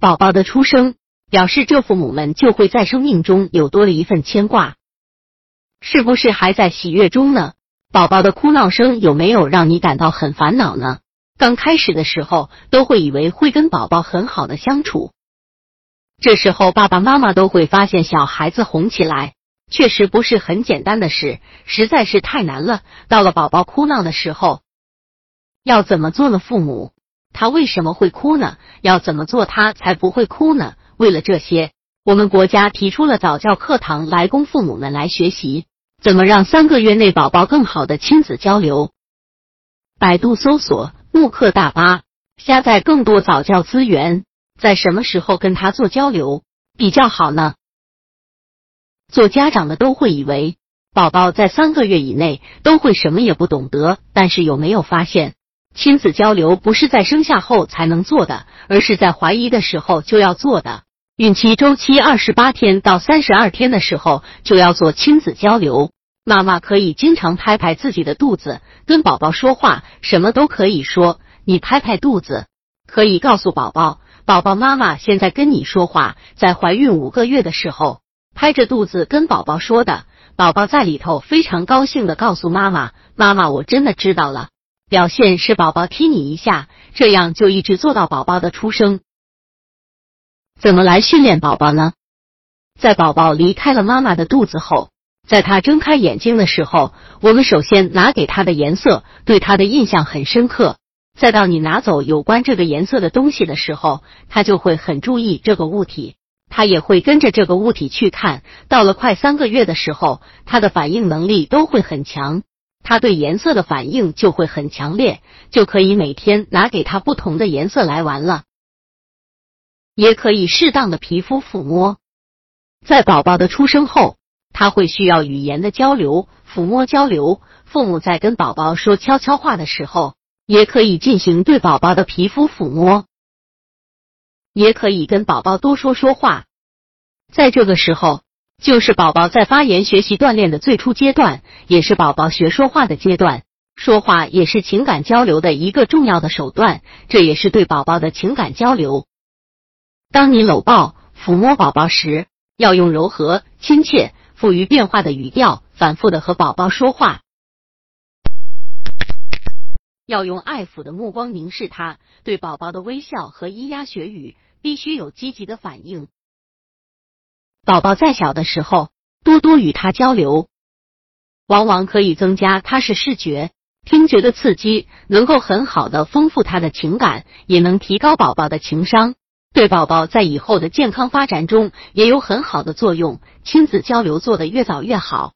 宝宝的出生表示这父母们就会在生命中有多了一份牵挂，是不是还在喜悦中呢？宝宝的哭闹声有没有让你感到很烦恼呢？刚开始的时候都会以为会跟宝宝很好的相处，这时候爸爸妈妈都会发现小孩子哄起来确实不是很简单的事，实在是太难了。到了宝宝哭闹的时候，要怎么做呢？父母他为什么会哭呢？要怎么做他才不会哭呢？为了这些，我们国家提出了早教课堂来供父母们来学习。怎么让三个月内宝宝更好的亲子交流？百度搜索慕课大巴，下载更多早教资源。在什么时候跟他做交流比较好呢？做家长的都会以为宝宝在三个月以内都会什么也不懂得，但是有没有发现，亲子交流不是在生下后才能做的，而是在怀疑的时候就要做的。孕期周期二十八天到三十二天的时候就要做亲子交流，妈妈可以经常拍拍自己的肚子，跟宝宝说话，什么都可以说。你拍拍肚子，可以告诉宝宝，宝宝妈妈现在跟你说话。在怀孕五个月的时候，拍着肚子跟宝宝说的，宝宝在里头非常高兴的告诉妈妈：“妈妈，我真的知道了。”表现是宝宝踢你一下，这样就一直做到宝宝的出生。怎么来训练宝宝呢？在宝宝离开了妈妈的肚子后，在他睁开眼睛的时候，我们首先拿给他的颜色对他的印象很深刻。再到你拿走有关这个颜色的东西的时候，他就会很注意这个物体，他也会跟着这个物体去看。到了快三个月的时候，他的反应能力都会很强，他对颜色的反应就会很强烈，就可以每天拿给他不同的颜色来玩了。也可以适当的皮肤抚摸，在宝宝的出生后，他会需要语言的交流、抚摸交流。父母在跟宝宝说悄悄话的时候，也可以进行对宝宝的皮肤抚摸，也可以跟宝宝多说说话。在这个时候，就是宝宝在发言学习锻炼的最初阶段，也是宝宝学说话的阶段。说话也是情感交流的一个重要的手段，这也是对宝宝的情感交流。当你搂抱、抚摸宝宝时，要用柔和、亲切、富于变化的语调，反复的和宝宝说话；要用爱抚的目光凝视他，对宝宝的微笑和咿呀学语必须有积极的反应。宝宝在小的时候，多多与他交流，往往可以增加他是视觉、听觉的刺激，能够很好的丰富他的情感，也能提高宝宝的情商。对宝宝在以后的健康发展中也有很好的作用。亲子交流做得越早越好。